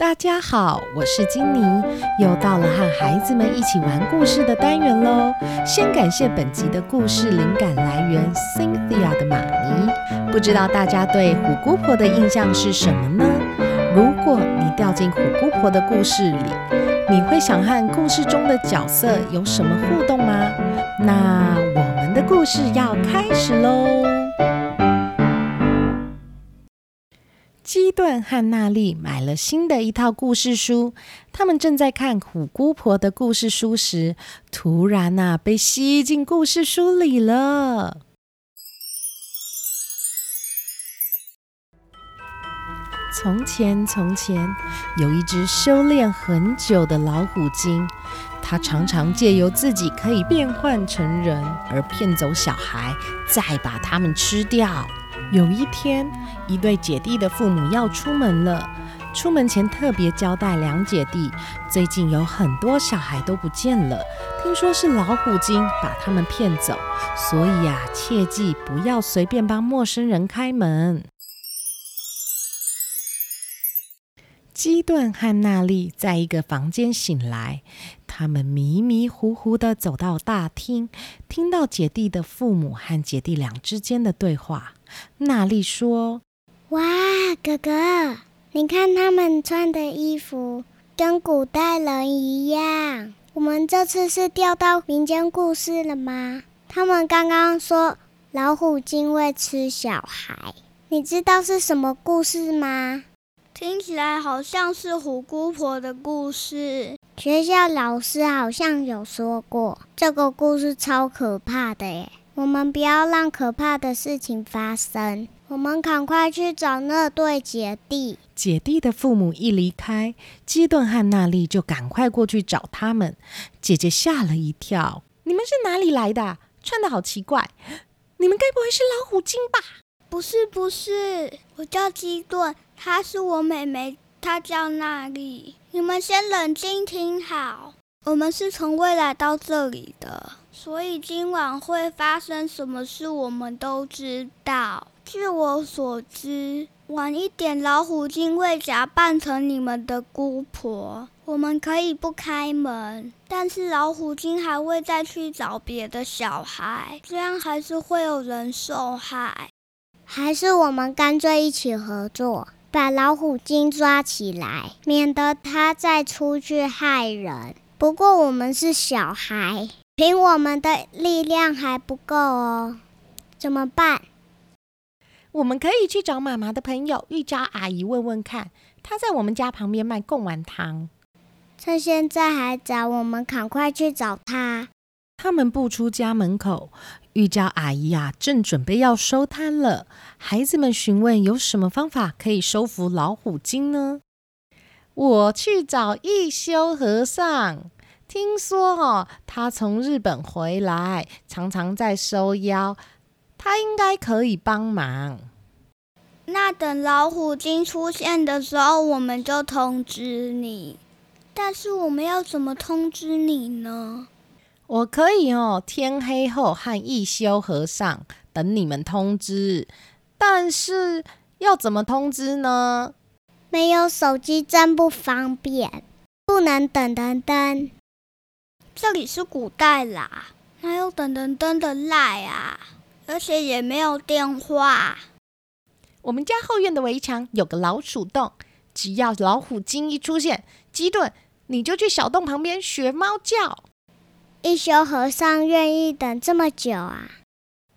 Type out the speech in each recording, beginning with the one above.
大家好，我是金妮，又到了和孩子们一起玩故事的单元喽。先感谢本集的故事灵感来源 Cynthia 的妈咪。不知道大家对虎姑婆的印象是什么呢？如果你掉进虎姑婆的故事里，你会想和故事中的角色有什么互动吗？那我们的故事要开始喽。基顿和娜丽买了新的一套故事书，他们正在看虎姑婆的故事书时，突然呐，被吸进故事书里了。从前，从前有一只修炼很久的老虎精，它常常借由自己可以变换成人，而骗走小孩，再把他们吃掉。有一天，一对姐弟的父母要出门了。出门前特别交代两姐弟，最近有很多小孩都不见了，听说是老虎精把他们骗走，所以呀，切记不要随便帮陌生人开门。基顿和娜丽在一个房间醒来，他们迷迷糊糊的走到大厅，听到姐弟的父母和姐弟俩之间的对话。娜丽说：“哇，哥哥，你看他们穿的衣服跟古代人一样。我们这次是钓到民间故事了吗？他们刚刚说老虎精会吃小孩，你知道是什么故事吗？听起来好像是虎姑婆的故事。学校老师好像有说过，这个故事超可怕的耶。”我们不要让可怕的事情发生。我们赶快去找那对姐弟。姐弟的父母一离开，基顿和娜丽就赶快过去找他们。姐姐吓了一跳：“你们是哪里来的？穿的好奇怪！你们该不会是老虎精吧？”“不是，不是，我叫基顿，她是我妹妹，她叫娜丽。你们先冷静听好，我们是从未来到这里的。”所以今晚会发生什么事，我们都知道。据我所知，晚一点老虎精会假扮成你们的姑婆，我们可以不开门，但是老虎精还会再去找别的小孩，这样还是会有人受害。还是我们干脆一起合作，把老虎精抓起来，免得他再出去害人。不过我们是小孩。凭我们的力量还不够哦，怎么办？我们可以去找妈妈的朋友玉娇阿姨问问看，她在我们家旁边卖贡丸汤。趁现在还早，我们赶快去找她。他们不出家门口，玉娇阿姨呀正准备要收摊了。孩子们询问有什么方法可以收服老虎精呢？我去找一休和尚。听说哦，他从日本回来，常常在收妖，他应该可以帮忙。那等老虎精出现的时候，我们就通知你。但是我们要怎么通知你呢？我可以哦，天黑后和一休和尚等你们通知。但是要怎么通知呢？没有手机真不方便，不能等等等。这里是古代啦，哪有等等等的赖啊？而且也没有电话。我们家后院的围墙有个老鼠洞，只要老虎精一出现，鸡顿你就去小洞旁边学猫叫。一休和尚愿意等这么久啊？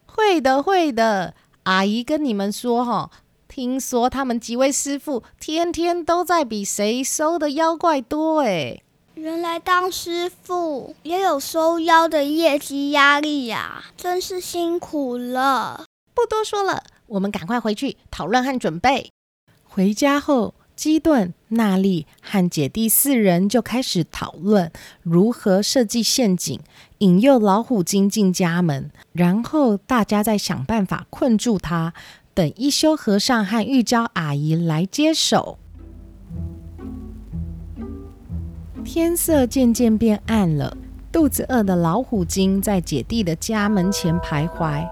会的，会的。阿姨跟你们说哈，听说他们几位师傅天天都在比谁收的妖怪多哎。原来当师傅也有收妖的业绩压力呀，真是辛苦了。不多说了，我们赶快回去讨论和准备。回家后，基顿、娜丽和姐弟四人就开始讨论如何设计陷阱，引诱老虎精进家门，然后大家再想办法困住他，等一休和尚和玉娇阿姨来接手。天色渐渐变暗了，肚子饿的老虎精在姐弟的家门前徘徊。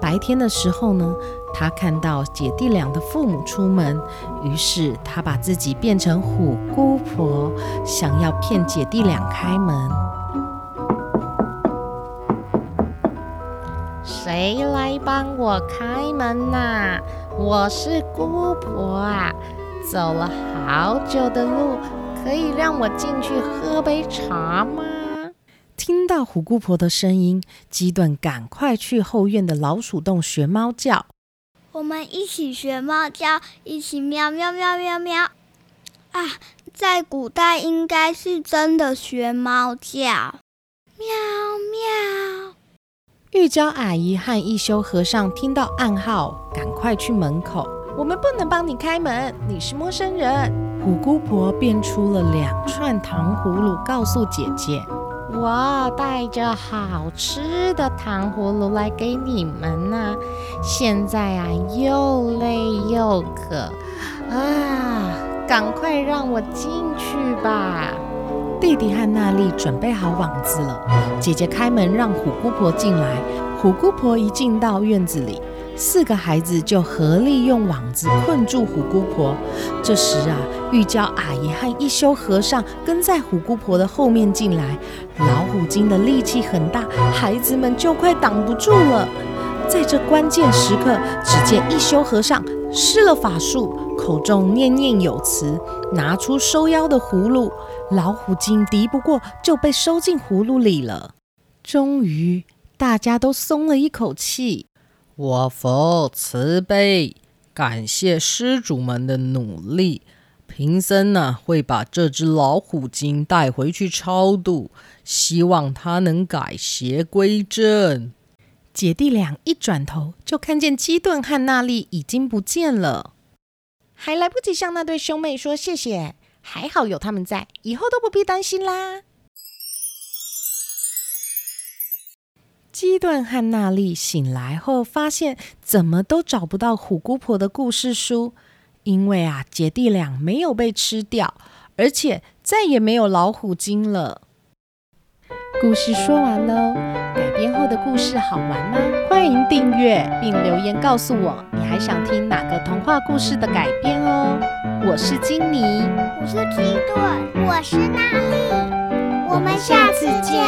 白天的时候呢，他看到姐弟俩的父母出门，于是他把自己变成虎姑婆，想要骗姐弟俩开门。谁来帮我开门呐？我是姑婆啊，走了好久的路，可以让我进去喝杯茶吗？听到虎姑婆的声音，鸡顿赶快去后院的老鼠洞学猫叫。我们一起学猫叫，一起喵喵喵喵喵。啊，在古代应该是真的学猫叫，喵喵。玉娇阿姨和一休和尚听到暗号，赶快去门口。我们不能帮你开门，你是陌生人。虎姑婆变出了两串糖葫芦，告诉姐姐：“我带着好吃的糖葫芦来给你们呢。现在啊，又累又渴，啊，赶快让我进去吧。”弟弟和娜丽准备好网子了，姐姐开门让虎姑婆进来。虎姑婆一进到院子里，四个孩子就合力用网子困住虎姑婆。这时啊，玉娇阿姨和一休和尚跟在虎姑婆的后面进来。老虎精的力气很大，孩子们就快挡不住了。在这关键时刻，只见一休和尚施了法术，口中念念有词，拿出收妖的葫芦。老虎精敌不过，就被收进葫芦里了。终于，大家都松了一口气。我佛慈悲，感谢施主们的努力。贫僧呢，会把这只老虎精带回去超度，希望它能改邪归正。姐弟俩一转头，就看见基顿和娜丽已经不见了，还来不及向那对兄妹说谢谢。还好有他们在，以后都不必担心啦。基顿和娜丽醒来后，发现怎么都找不到虎姑婆的故事书，因为啊，姐弟俩没有被吃掉，而且再也没有老虎精了。故事说完喽，改编后的故事好玩吗？欢迎订阅并留言告诉我，你还想听哪个童话故事的改编哦。我是金妮，我是基顿，我是娜丽，我们下次见。